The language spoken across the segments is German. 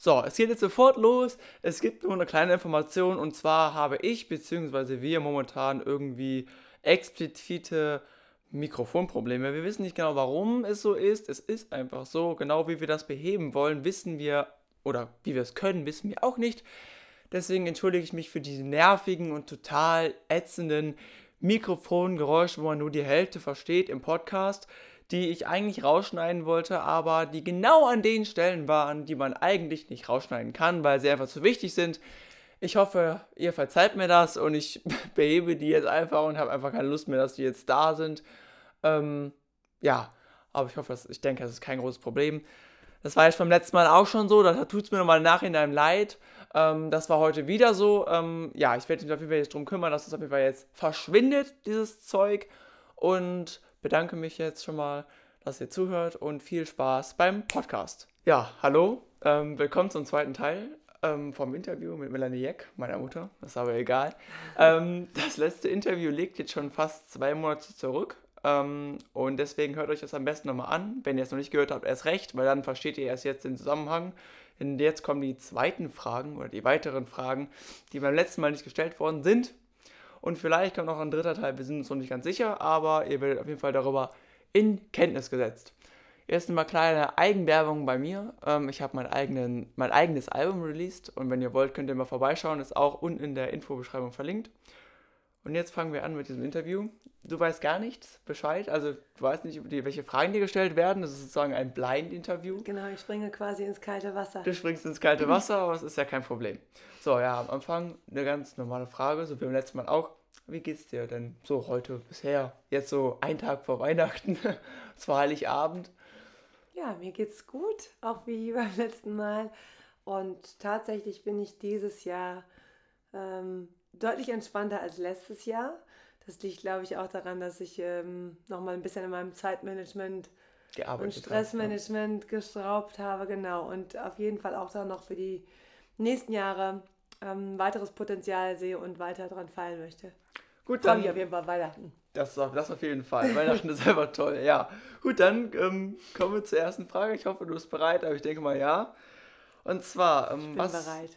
So, es geht jetzt sofort los. Es gibt nur eine kleine Information und zwar habe ich bzw. wir momentan irgendwie explizite Mikrofonprobleme. Wir wissen nicht genau, warum es so ist. Es ist einfach so. Genau wie wir das beheben wollen, wissen wir oder wie wir es können, wissen wir auch nicht. Deswegen entschuldige ich mich für diese nervigen und total ätzenden Mikrofongeräusche, wo man nur die Hälfte versteht im Podcast die ich eigentlich rausschneiden wollte, aber die genau an den Stellen waren, die man eigentlich nicht rausschneiden kann, weil sie einfach zu wichtig sind. Ich hoffe, ihr verzeiht mir das und ich behebe die jetzt einfach und habe einfach keine Lust mehr, dass die jetzt da sind. Ähm, ja, aber ich hoffe, dass, ich denke, das ist kein großes Problem. Das war jetzt beim letzten Mal auch schon so, da tut es mir nochmal im Nachhinein leid. Ähm, das war heute wieder so. Ähm, ja, ich werde mich auf jeden Fall jetzt darum kümmern, dass das auf jeden Fall jetzt verschwindet, dieses Zeug. Und bedanke mich jetzt schon mal, dass ihr zuhört und viel Spaß beim Podcast. Ja, hallo, ähm, willkommen zum zweiten Teil ähm, vom Interview mit Melanie Jeck, meiner Mutter, das ist aber egal. Ähm, das letzte Interview liegt jetzt schon fast zwei Monate zurück. Ähm, und deswegen hört euch das am besten nochmal an. Wenn ihr es noch nicht gehört habt, erst recht, weil dann versteht ihr erst jetzt den Zusammenhang. Denn jetzt kommen die zweiten Fragen oder die weiteren Fragen, die beim letzten Mal nicht gestellt worden sind. Und vielleicht kommt noch ein dritter Teil, wir sind uns noch nicht ganz sicher, aber ihr werdet auf jeden Fall darüber in Kenntnis gesetzt. Erst einmal kleine Eigenwerbung bei mir. Ähm, ich habe mein, mein eigenes Album released und wenn ihr wollt, könnt ihr mal vorbeischauen. Ist auch unten in der Infobeschreibung verlinkt. Und jetzt fangen wir an mit diesem Interview. Du weißt gar nichts Bescheid, also du weißt nicht, welche Fragen dir gestellt werden. Das ist sozusagen ein Blind-Interview. Genau, ich springe quasi ins kalte Wasser. Du springst ins kalte Wasser, aber es ist ja kein Problem. So, ja, am Anfang eine ganz normale Frage, so wie beim letzten Mal auch. Wie geht's dir denn so heute bisher? Jetzt so ein Tag vor Weihnachten, es war Heiligabend. Ja, mir geht's gut, auch wie beim letzten Mal. Und tatsächlich bin ich dieses Jahr ähm, deutlich entspannter als letztes Jahr. Das liegt, glaube ich, auch daran, dass ich ähm, nochmal ein bisschen in meinem Zeitmanagement Gearbeitet und Stressmanagement hast, ja. geschraubt habe, genau. Und auf jeden Fall auch dann noch für die nächsten Jahre ähm, weiteres Potenzial sehe und weiter dran fallen möchte. Gut, dann. auf jeden Fall Weihnachten. Das, das auf jeden Fall. Weihnachten ist einfach toll. Ja. Gut, dann ähm, kommen wir zur ersten Frage. Ich hoffe, du bist bereit, aber ich denke mal ja. Und zwar, ähm, was bereit.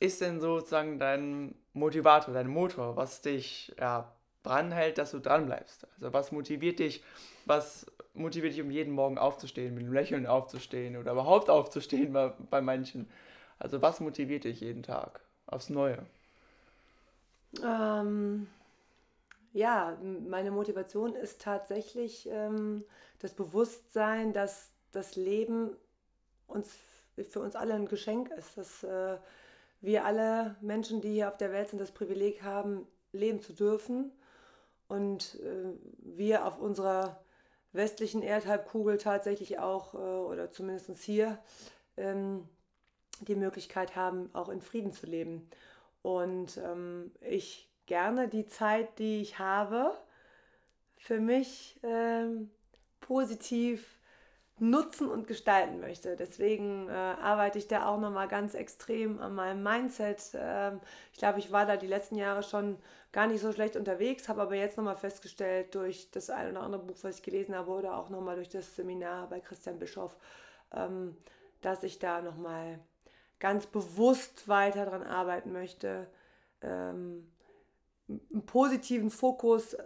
Ist denn sozusagen dein Motivator, dein Motor, was dich ja, dranhält, dass du dranbleibst? Also, was motiviert dich? Was motiviert dich, um jeden Morgen aufzustehen, mit einem Lächeln aufzustehen oder überhaupt aufzustehen bei, bei manchen? Also, was motiviert dich jeden Tag aufs Neue? Ähm, ja, meine Motivation ist tatsächlich ähm, das Bewusstsein, dass das Leben uns für uns alle ein Geschenk ist, dass äh, wir alle Menschen, die hier auf der Welt sind, das Privileg haben, leben zu dürfen und äh, wir auf unserer westlichen Erdhalbkugel tatsächlich auch, äh, oder zumindest hier, ähm, die Möglichkeit haben, auch in Frieden zu leben. Und ähm, ich gerne die Zeit, die ich habe, für mich ähm, positiv nutzen und gestalten möchte. Deswegen äh, arbeite ich da auch nochmal ganz extrem an meinem Mindset. Ähm, ich glaube, ich war da die letzten Jahre schon gar nicht so schlecht unterwegs, habe aber jetzt nochmal festgestellt durch das ein oder andere Buch, was ich gelesen habe oder auch nochmal durch das Seminar bei Christian Bischoff, ähm, dass ich da nochmal ganz bewusst weiter daran arbeiten möchte, ähm, einen positiven Fokus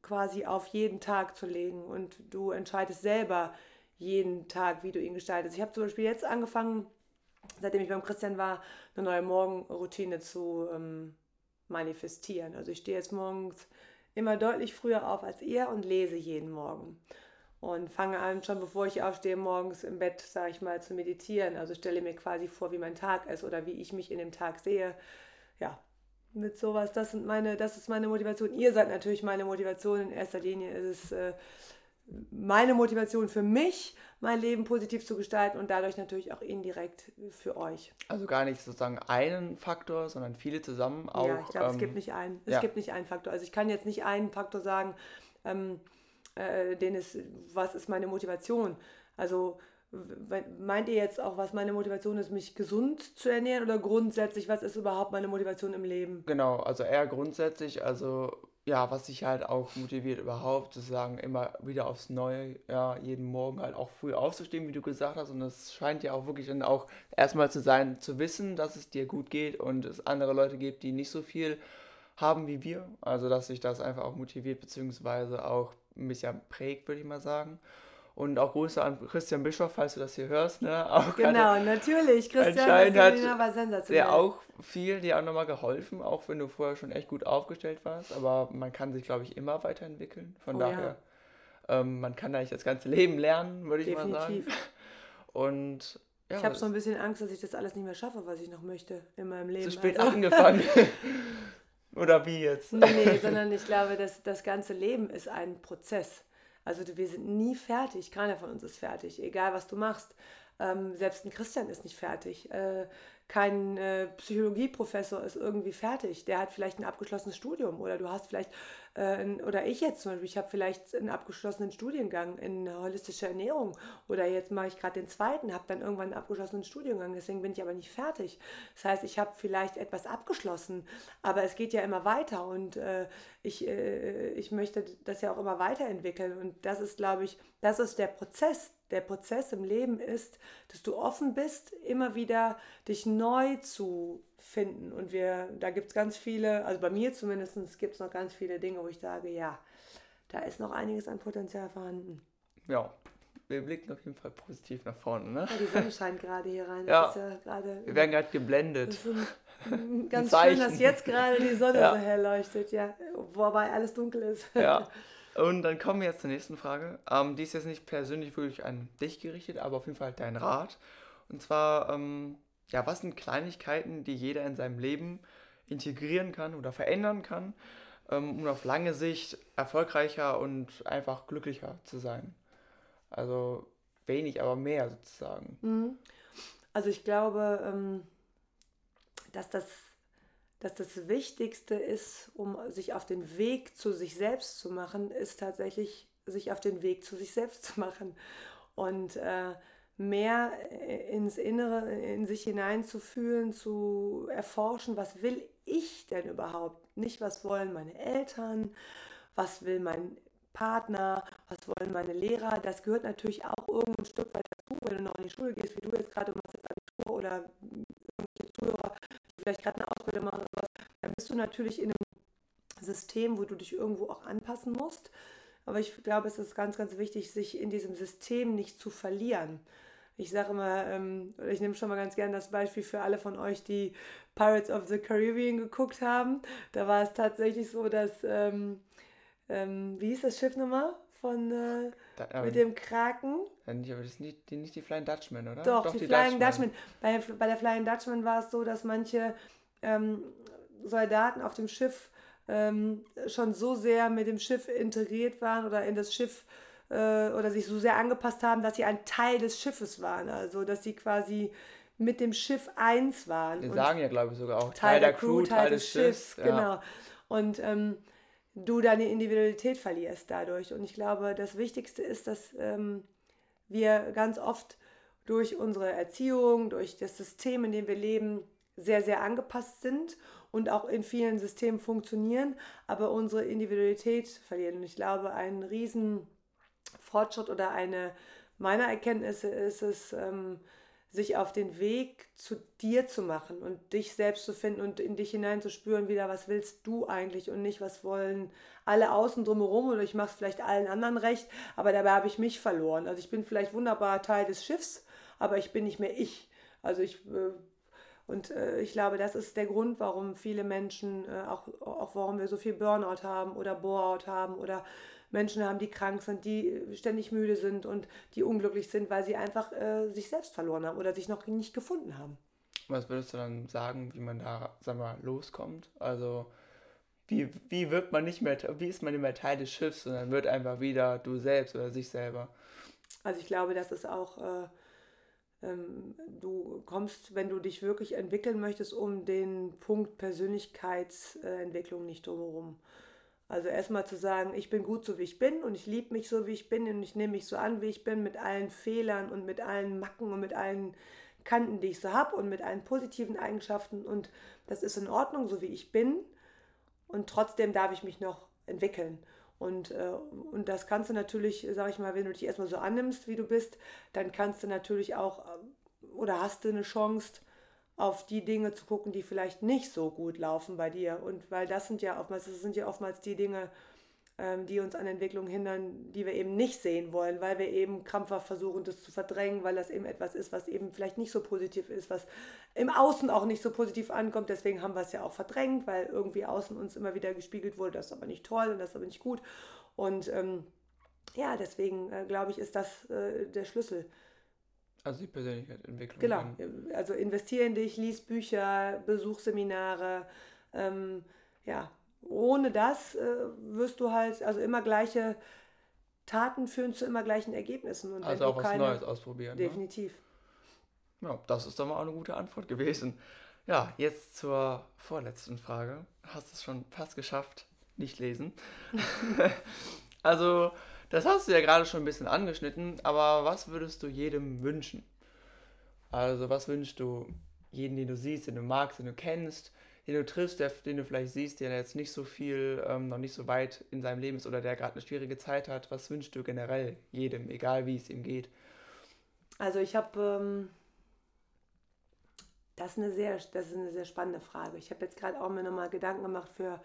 quasi auf jeden Tag zu legen und du entscheidest selber jeden Tag, wie du ihn gestaltest. Ich habe zum Beispiel jetzt angefangen, seitdem ich beim Christian war, eine neue Morgenroutine zu ähm, manifestieren. Also ich stehe jetzt morgens immer deutlich früher auf als ihr und lese jeden Morgen. Und fange an, schon bevor ich aufstehe, morgens im Bett, sage ich mal, zu meditieren. Also stelle mir quasi vor, wie mein Tag ist oder wie ich mich in dem Tag sehe. Ja, mit sowas. Das sind meine, das ist meine Motivation. Ihr seid natürlich meine Motivation. In erster Linie ist es äh, meine Motivation für mich, mein Leben positiv zu gestalten und dadurch natürlich auch indirekt für euch. Also gar nicht sozusagen einen Faktor, sondern viele zusammen auch. Ja, ich glaube, ähm, es gibt nicht einen. Es ja. gibt nicht einen Faktor. Also ich kann jetzt nicht einen Faktor sagen, ähm, äh, den ist, was ist meine Motivation? Also Meint ihr jetzt auch, was meine Motivation ist, mich gesund zu ernähren oder grundsätzlich, was ist überhaupt meine Motivation im Leben? Genau, also eher grundsätzlich, also ja, was sich halt auch motiviert überhaupt, sozusagen immer wieder aufs Neue, ja, jeden Morgen halt auch früh aufzustehen, wie du gesagt hast. Und das scheint ja auch wirklich dann auch erstmal zu sein, zu wissen, dass es dir gut geht und es andere Leute gibt, die nicht so viel haben wie wir. Also, dass sich das einfach auch motiviert, beziehungsweise auch ein bisschen prägt, würde ich mal sagen. Und auch Grüße an Christian Bischoff, falls du das hier hörst. Ne? Auch genau, natürlich. Christian hat war sensationell. Der auch viel, dir auch nochmal geholfen, auch wenn du vorher schon echt gut aufgestellt warst. Aber man kann sich, glaube ich, immer weiterentwickeln. Von oh, daher, ja. ähm, man kann eigentlich das ganze Leben lernen, würde ich mal sagen. Und ja, ich habe so ein bisschen Angst, dass ich das alles nicht mehr schaffe, was ich noch möchte in meinem Leben. Zu spät also. angefangen. Oder wie jetzt? Nee, sondern ich glaube, dass das ganze Leben ist ein Prozess. Also wir sind nie fertig, keiner von uns ist fertig, egal was du machst. Ähm, selbst ein Christian ist nicht fertig. Äh, kein äh, Psychologieprofessor ist irgendwie fertig. Der hat vielleicht ein abgeschlossenes Studium oder du hast vielleicht, äh, oder ich jetzt zum Beispiel, ich habe vielleicht einen abgeschlossenen Studiengang in holistischer Ernährung oder jetzt mache ich gerade den zweiten, habe dann irgendwann einen abgeschlossenen Studiengang, deswegen bin ich aber nicht fertig. Das heißt, ich habe vielleicht etwas abgeschlossen, aber es geht ja immer weiter und äh, ich, äh, ich möchte das ja auch immer weiterentwickeln und das ist, glaube ich, das ist der Prozess, der Prozess im Leben ist, dass du offen bist, immer wieder dich neu zu finden. Und wir, da gibt es ganz viele, also bei mir zumindest gibt es noch ganz viele Dinge, wo ich sage, ja, da ist noch einiges an Potenzial vorhanden. Ja, wir blicken auf jeden Fall positiv nach vorne. Ne? Ja, die Sonne scheint gerade hier rein. Ja, ja grade, wir werden gerade geblendet. Ganz schön, dass jetzt gerade die Sonne ja. so hell leuchtet, ja. Wobei alles dunkel ist. Ja. Und dann kommen wir jetzt zur nächsten Frage. Ähm, die ist jetzt nicht persönlich wirklich an dich gerichtet, aber auf jeden Fall dein Rat. Und zwar, ähm, ja, was sind Kleinigkeiten, die jeder in seinem Leben integrieren kann oder verändern kann, ähm, um auf lange Sicht erfolgreicher und einfach glücklicher zu sein? Also wenig, aber mehr sozusagen. Mhm. Also ich glaube, ähm, dass das dass das Wichtigste ist, um sich auf den Weg zu sich selbst zu machen, ist tatsächlich sich auf den Weg zu sich selbst zu machen und äh, mehr ins Innere, in sich hineinzufühlen, zu erforschen, was will ich denn überhaupt? Nicht, was wollen meine Eltern, was will mein Partner, was wollen meine Lehrer. Das gehört natürlich auch irgendwo ein Stück weit dazu, wenn du noch in die Schule gehst, wie du jetzt gerade machst, jetzt Abitur oder vielleicht gerade eine Ausbildung machen oder was, dann bist du natürlich in einem System, wo du dich irgendwo auch anpassen musst. Aber ich glaube, es ist ganz, ganz wichtig, sich in diesem System nicht zu verlieren. Ich sage immer, ähm, ich nehme schon mal ganz gerne das Beispiel für alle von euch, die Pirates of the Caribbean geguckt haben. Da war es tatsächlich so, dass, ähm, ähm, wie hieß das Schiff nochmal? Von, äh, da, mit dem Kraken. Ja, nicht, aber das sind nicht die, nicht die Flying Dutchman, oder? Doch, Doch die, die, Flying Dutchman. Dutchman. Bei, bei der Flying Dutchman war es so, dass manche ähm, Soldaten auf dem Schiff ähm, schon so sehr mit dem Schiff integriert waren oder in das Schiff äh, oder sich so sehr angepasst haben, dass sie ein Teil des Schiffes waren. Also, dass sie quasi mit dem Schiff eins waren. Wir sagen ja, glaube ich, sogar auch Teil, Teil der, Crew, Teil, Teil des, des Schiffs. Schiffs ja. Genau. Und ähm, du deine Individualität verlierst dadurch. Und ich glaube, das Wichtigste ist, dass ähm, wir ganz oft durch unsere Erziehung, durch das System, in dem wir leben, sehr, sehr angepasst sind und auch in vielen Systemen funktionieren, aber unsere Individualität verlieren. Und ich glaube, ein Riesenfortschritt oder eine meiner Erkenntnisse ist es, ähm, sich auf den Weg zu dir zu machen und dich selbst zu finden und in dich hineinzuspüren, wieder, was willst du eigentlich und nicht, was wollen alle außen drumherum oder ich mache es vielleicht allen anderen recht, aber dabei habe ich mich verloren. Also ich bin vielleicht wunderbar Teil des Schiffs, aber ich bin nicht mehr ich. Also ich äh, und äh, ich glaube, das ist der Grund, warum viele Menschen, äh, auch, auch warum wir so viel Burnout haben oder Boreout haben oder Menschen haben, die krank sind, die ständig müde sind und die unglücklich sind, weil sie einfach äh, sich selbst verloren haben oder sich noch nicht gefunden haben. Was würdest du dann sagen, wie man da, sag mal, loskommt? Also, wie, wie wird man nicht mehr, wie ist man nicht mehr Teil des Schiffs, sondern wird einfach wieder du selbst oder sich selber? Also ich glaube, das ist auch äh, ähm, du kommst, wenn du dich wirklich entwickeln möchtest, um den Punkt Persönlichkeitsentwicklung nicht drumherum. Also erstmal zu sagen, ich bin gut so wie ich bin und ich liebe mich so wie ich bin und ich nehme mich so an, wie ich bin, mit allen Fehlern und mit allen Macken und mit allen Kanten, die ich so habe und mit allen positiven Eigenschaften und das ist in Ordnung, so wie ich bin. Und trotzdem darf ich mich noch entwickeln. Und, äh, und das kannst du natürlich, sag ich mal, wenn du dich erstmal so annimmst, wie du bist, dann kannst du natürlich auch äh, oder hast du eine Chance, auf die Dinge zu gucken, die vielleicht nicht so gut laufen bei dir. Und weil das sind ja oftmals, das sind ja oftmals die Dinge, ähm, die uns an Entwicklung hindern, die wir eben nicht sehen wollen, weil wir eben krampfhaft versuchen, das zu verdrängen, weil das eben etwas ist, was eben vielleicht nicht so positiv ist, was im Außen auch nicht so positiv ankommt. Deswegen haben wir es ja auch verdrängt, weil irgendwie außen uns immer wieder gespiegelt wurde, das ist aber nicht toll und das ist aber nicht gut. Und ähm, ja, deswegen äh, glaube ich, ist das äh, der Schlüssel. Also die Persönlichkeitsentwicklung. Genau. Also investiere in dich, lies Bücher, besuch Seminare. Ähm, ja, ohne das äh, wirst du halt, also immer gleiche Taten führen zu immer gleichen Ergebnissen. Und also auch was keine, Neues ausprobieren. Ne? Definitiv. Ne? Ja, das ist doch mal eine gute Antwort gewesen. Ja, jetzt zur vorletzten Frage. Hast du es schon fast geschafft? Nicht lesen. also, das hast du ja gerade schon ein bisschen angeschnitten, aber was würdest du jedem wünschen? Also, was wünschst du jeden, den du siehst, den du magst, den du kennst, den du triffst, der, den du vielleicht siehst, der jetzt nicht so viel, ähm, noch nicht so weit in seinem Leben ist oder der gerade eine schwierige Zeit hat, was wünschst du generell jedem, egal wie es ihm geht? Also ich habe, ähm, das, ist eine sehr, das ist eine sehr spannende Frage. Ich habe jetzt gerade auch mir nochmal Gedanken gemacht für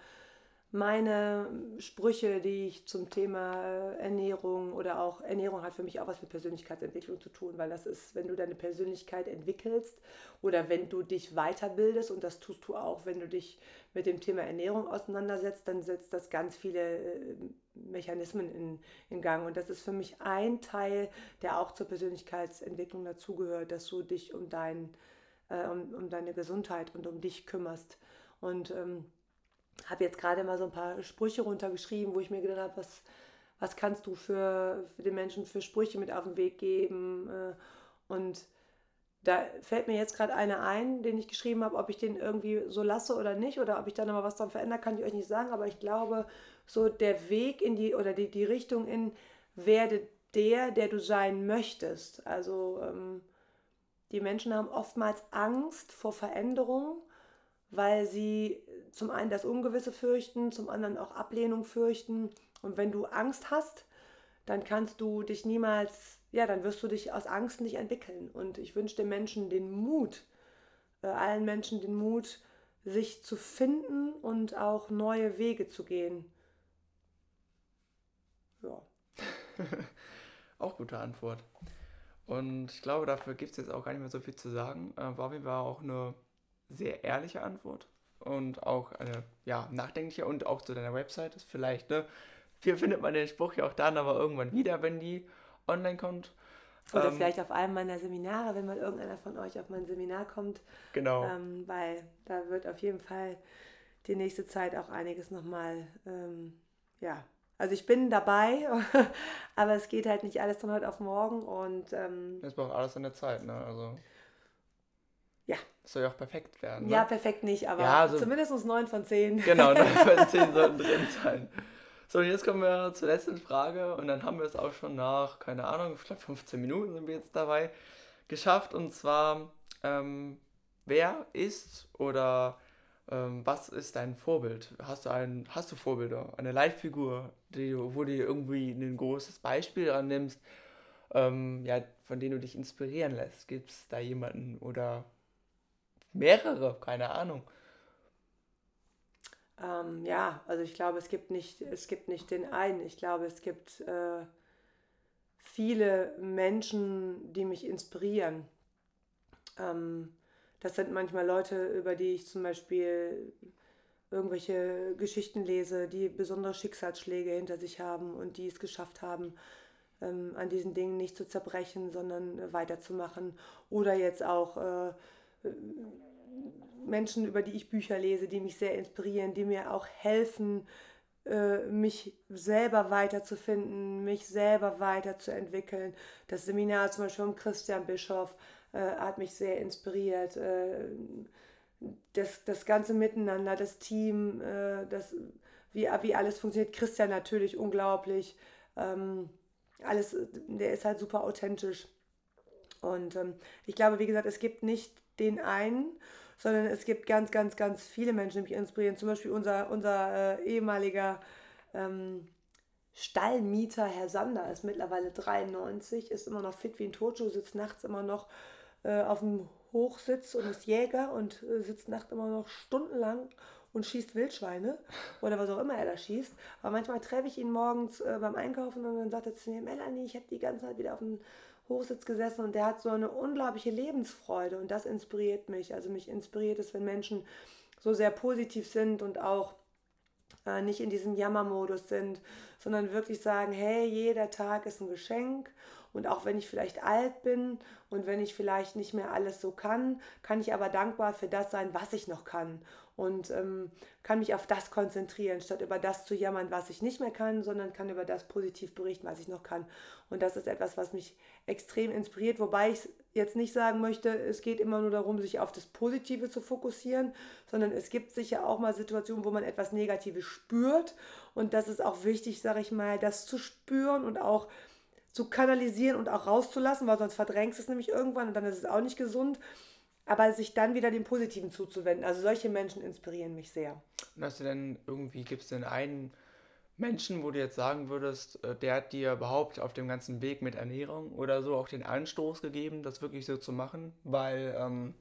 meine Sprüche, die ich zum Thema äh, Ernährung oder auch Ernährung hat für mich auch was mit Persönlichkeitsentwicklung zu tun, weil das ist, wenn du deine Persönlichkeit entwickelst oder wenn du dich weiterbildest und das tust du auch, wenn du dich mit dem Thema Ernährung auseinandersetzt, dann setzt das ganz viele äh, Mechanismen in, in Gang. Und das ist für mich ein Teil, der auch zur Persönlichkeitsentwicklung dazugehört, dass du dich um, dein, äh, um, um deine Gesundheit und um dich kümmerst. Und ähm, habe jetzt gerade mal so ein paar Sprüche runtergeschrieben, wo ich mir gedacht habe, was, was kannst du für, für den Menschen für Sprüche mit auf den Weg geben? Äh, und da fällt mir jetzt gerade einer ein, den ich geschrieben habe, ob ich den irgendwie so lasse oder nicht oder ob ich da nochmal was dran verändere, kann ich euch nicht sagen, aber ich glaube, so der Weg in die oder die, die Richtung in werde der, der du sein möchtest. Also ähm, die Menschen haben oftmals Angst vor Veränderung weil sie zum einen das Ungewisse fürchten, zum anderen auch Ablehnung fürchten. Und wenn du Angst hast, dann kannst du dich niemals, ja, dann wirst du dich aus Angst nicht entwickeln. Und ich wünsche den Menschen den Mut, äh, allen Menschen den Mut, sich zu finden und auch neue Wege zu gehen. Ja. auch gute Antwort. Und ich glaube, dafür gibt es jetzt auch gar nicht mehr so viel zu sagen. Äh, war auch eine sehr ehrliche Antwort und auch eine ja, nachdenkliche und auch zu deiner Website ist vielleicht, ne? Hier findet man den Spruch ja auch dann aber irgendwann wieder, wenn die online kommt. Oder ähm, vielleicht auf einem meiner Seminare, wenn mal irgendeiner von euch auf mein Seminar kommt. Genau. Ähm, weil da wird auf jeden Fall die nächste Zeit auch einiges nochmal, ähm, ja, also ich bin dabei, aber es geht halt nicht alles von heute auf morgen und ähm, es braucht alles in der Zeit, ne? Also soll ja auch perfekt werden. Ne? Ja, perfekt nicht, aber ja, also, zumindest 9 von 10. Genau, 9 von 10 sollten drin sein. So, und jetzt kommen wir zur letzten Frage und dann haben wir es auch schon nach, keine Ahnung, ich glaube 15 Minuten sind wir jetzt dabei, geschafft. Und zwar, ähm, wer ist oder ähm, was ist dein Vorbild? Hast du ein, hast du Vorbilder? Eine Leitfigur, die, wo du irgendwie ein großes Beispiel annimmst, ähm, ja, von dem du dich inspirieren lässt? Gibt es da jemanden oder mehrere, keine Ahnung. Ähm, ja, also ich glaube, es gibt nicht, es gibt nicht den einen. Ich glaube, es gibt äh, viele Menschen, die mich inspirieren. Ähm, das sind manchmal Leute, über die ich zum Beispiel irgendwelche Geschichten lese, die besondere Schicksalsschläge hinter sich haben und die es geschafft haben, ähm, an diesen Dingen nicht zu zerbrechen, sondern weiterzumachen. Oder jetzt auch äh, Menschen, über die ich Bücher lese, die mich sehr inspirieren, die mir auch helfen, äh, mich selber weiterzufinden, mich selber weiterzuentwickeln. Das Seminar zum Beispiel von Christian Bischoff äh, hat mich sehr inspiriert. Äh, das, das ganze Miteinander, das Team, das, wie, wie alles funktioniert. Christian natürlich unglaublich. Ähm, alles, der ist halt super authentisch. Und ähm, ich glaube, wie gesagt, es gibt nicht den einen, sondern es gibt ganz, ganz, ganz viele Menschen, die mich inspirieren. Zum Beispiel unser, unser äh, ehemaliger, äh, ähm, Stallmieter Herr Sander ist mittlerweile 93, ist immer noch fit wie ein Totschuh, sitzt nachts immer noch äh, auf dem Hochsitz und ist Jäger und äh, sitzt nachts immer noch stundenlang und schießt Wildschweine oder was auch immer er da schießt. Aber manchmal treffe ich ihn morgens äh, beim Einkaufen und dann sagt er zu mir, Melanie, ich habe die ganze Zeit wieder auf dem Hochsitz gesessen und der hat so eine unglaubliche Lebensfreude und das inspiriert mich. Also mich inspiriert es, wenn Menschen so sehr positiv sind und auch äh, nicht in diesem Jammermodus sind, sondern wirklich sagen, hey, jeder Tag ist ein Geschenk und auch wenn ich vielleicht alt bin und wenn ich vielleicht nicht mehr alles so kann, kann ich aber dankbar für das sein, was ich noch kann und ähm, kann mich auf das konzentrieren, statt über das zu jammern, was ich nicht mehr kann, sondern kann über das positiv berichten, was ich noch kann. Und das ist etwas, was mich extrem inspiriert, wobei ich jetzt nicht sagen möchte, es geht immer nur darum, sich auf das Positive zu fokussieren, sondern es gibt sicher auch mal Situationen, wo man etwas Negatives spürt. Und das ist auch wichtig, sage ich mal, das zu spüren und auch zu kanalisieren und auch rauszulassen, weil sonst verdrängst es nämlich irgendwann und dann ist es auch nicht gesund aber sich dann wieder dem Positiven zuzuwenden. Also solche Menschen inspirieren mich sehr. Und hast du denn irgendwie, gibt es denn einen Menschen, wo du jetzt sagen würdest, äh, der hat dir überhaupt auf dem ganzen Weg mit Ernährung oder so auch den Anstoß gegeben, das wirklich so zu machen? Weil ähm,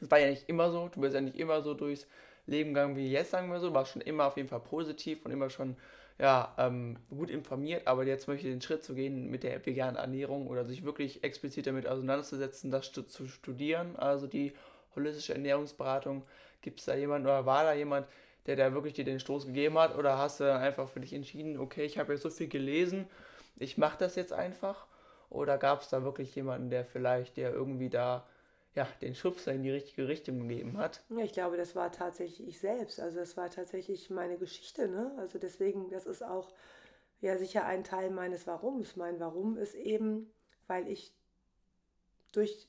es war ja nicht immer so, du bist ja nicht immer so durchs Leben gegangen wie jetzt, sagen wir so, du warst schon immer auf jeden Fall positiv und immer schon ja, ähm, gut informiert, aber jetzt möchte ich den Schritt zu gehen mit der veganen Ernährung oder sich wirklich explizit damit auseinanderzusetzen, das zu, studieren, also die holistische Ernährungsberatung. Gibt es da jemand oder war da jemand, der da wirklich dir den Stoß gegeben hat oder hast du einfach für dich entschieden, okay, ich habe jetzt so viel gelesen, ich mache das jetzt einfach? Oder gab es da wirklich jemanden, der vielleicht der irgendwie da ja, den Schubser in die richtige Richtung gegeben hat. Ja, ich glaube, das war tatsächlich ich selbst. Also das war tatsächlich meine Geschichte. Ne? Also deswegen, das ist auch ja sicher ein Teil meines Warums. Mein Warum ist eben, weil ich durch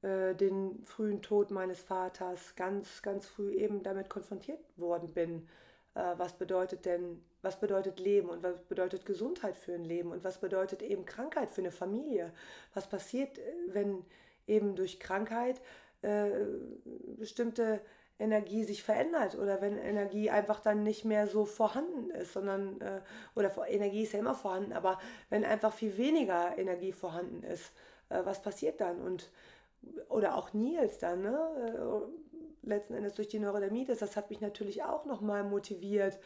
äh, den frühen Tod meines Vaters ganz, ganz früh eben damit konfrontiert worden bin. Äh, was bedeutet denn, was bedeutet Leben und was bedeutet Gesundheit für ein Leben und was bedeutet eben Krankheit für eine Familie? Was passiert, äh, wenn eben durch Krankheit äh, bestimmte Energie sich verändert oder wenn Energie einfach dann nicht mehr so vorhanden ist, sondern, äh, oder Energie ist ja immer vorhanden, aber wenn einfach viel weniger Energie vorhanden ist, äh, was passiert dann? Und, oder auch Nils dann, ne? Äh, letzten Endes durch die Neurodermitis, das hat mich natürlich auch nochmal motiviert,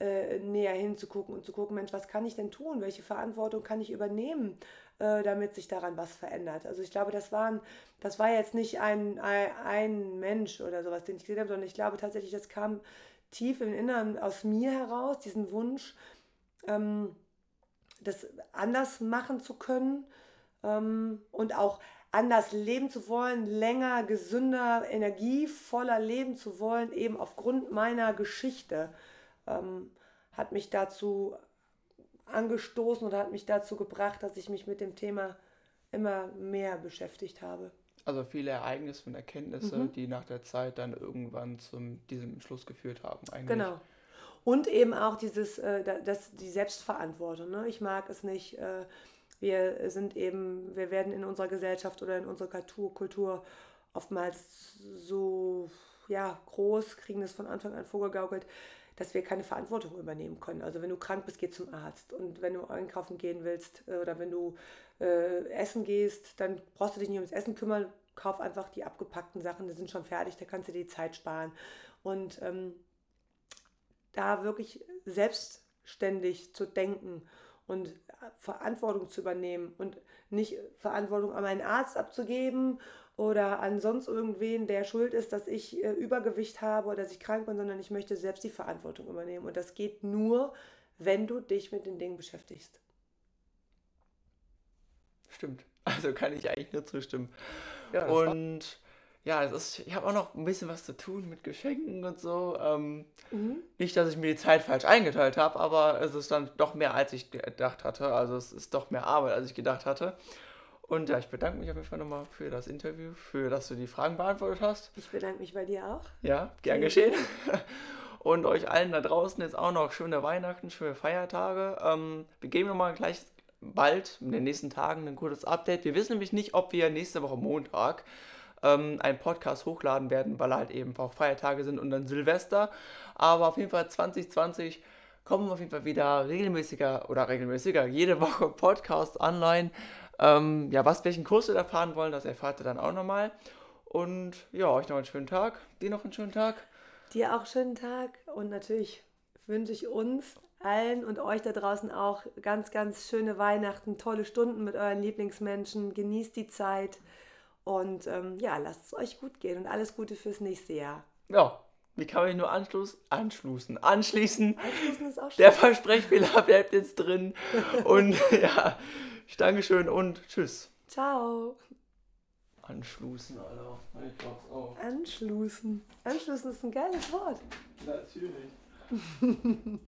äh, näher hinzugucken und zu gucken, Mensch, was kann ich denn tun? Welche Verantwortung kann ich übernehmen? Äh, damit sich daran was verändert. Also ich glaube, das, waren, das war jetzt nicht ein, ein, ein Mensch oder sowas, den ich gesehen habe, sondern ich glaube tatsächlich, das kam tief im Inneren aus mir heraus, diesen Wunsch, ähm, das anders machen zu können ähm, und auch anders leben zu wollen, länger, gesünder, energievoller leben zu wollen, eben aufgrund meiner Geschichte, ähm, hat mich dazu angestoßen oder hat mich dazu gebracht, dass ich mich mit dem Thema immer mehr beschäftigt habe. Also viele Ereignisse und Erkenntnisse, mhm. die nach der Zeit dann irgendwann zu diesem Schluss geführt haben. Eigentlich. Genau. Und eben auch dieses, äh, das, die Selbstverantwortung. Ne? Ich mag es nicht, äh, wir sind eben, wir werden in unserer Gesellschaft oder in unserer Kultur, Kultur oftmals so ja, groß, kriegen das von Anfang an vorgegaukelt, dass wir keine Verantwortung übernehmen können. Also wenn du krank bist, geh zum Arzt. Und wenn du einkaufen gehen willst äh, oder wenn du äh, essen gehst, dann brauchst du dich nicht ums Essen kümmern. Kauf einfach die abgepackten Sachen, die sind schon fertig, da kannst du die Zeit sparen. Und ähm, da wirklich selbstständig zu denken und Verantwortung zu übernehmen und nicht Verantwortung an meinen Arzt abzugeben oder an sonst irgendwen, der schuld ist, dass ich äh, Übergewicht habe oder dass ich krank bin, sondern ich möchte selbst die Verantwortung übernehmen. Und das geht nur, wenn du dich mit den Dingen beschäftigst. Stimmt. Also kann ich eigentlich nur zustimmen. Ja, und ja, es ist, ich habe auch noch ein bisschen was zu tun mit Geschenken und so. Ähm, mhm. Nicht, dass ich mir die Zeit falsch eingeteilt habe, aber es ist dann doch mehr, als ich gedacht hatte. Also es ist doch mehr Arbeit, als ich gedacht hatte. Und ja, ich bedanke mich auf jeden Fall nochmal für das Interview, für dass du die Fragen beantwortet hast. Ich bedanke mich bei dir auch. Ja, gern geschehen. Und euch allen da draußen jetzt auch noch schöne Weihnachten, schöne Feiertage. Ähm, wir geben nochmal gleich bald in den nächsten Tagen ein kurzes Update. Wir wissen nämlich nicht, ob wir nächste Woche Montag ähm, einen Podcast hochladen werden, weil halt eben auch Feiertage sind und dann Silvester. Aber auf jeden Fall 2020 kommen auf jeden Fall wieder regelmäßiger oder regelmäßiger jede Woche Podcast online. Ähm, ja, was welchen Kurs wir erfahren wollen, das erfahrt ihr dann auch nochmal. Und ja, euch noch einen schönen Tag. Dir noch einen schönen Tag. Dir auch schönen Tag und natürlich wünsche ich uns allen und euch da draußen auch ganz, ganz schöne Weihnachten, tolle Stunden mit euren Lieblingsmenschen. Genießt die Zeit und ähm, ja, lasst es euch gut gehen und alles Gute fürs nächste Jahr. Ja, wie kann man mich nur Anschluss, anschließen? Anschließen. Anschließen ist auch schön. Der Versprechfehler bleibt jetzt drin. Und ja, Dankeschön und tschüss. Ciao. Anschließen, Alter. Ich glaub's auch. Anschließen. Anschließen ist ein geiles Wort. Natürlich.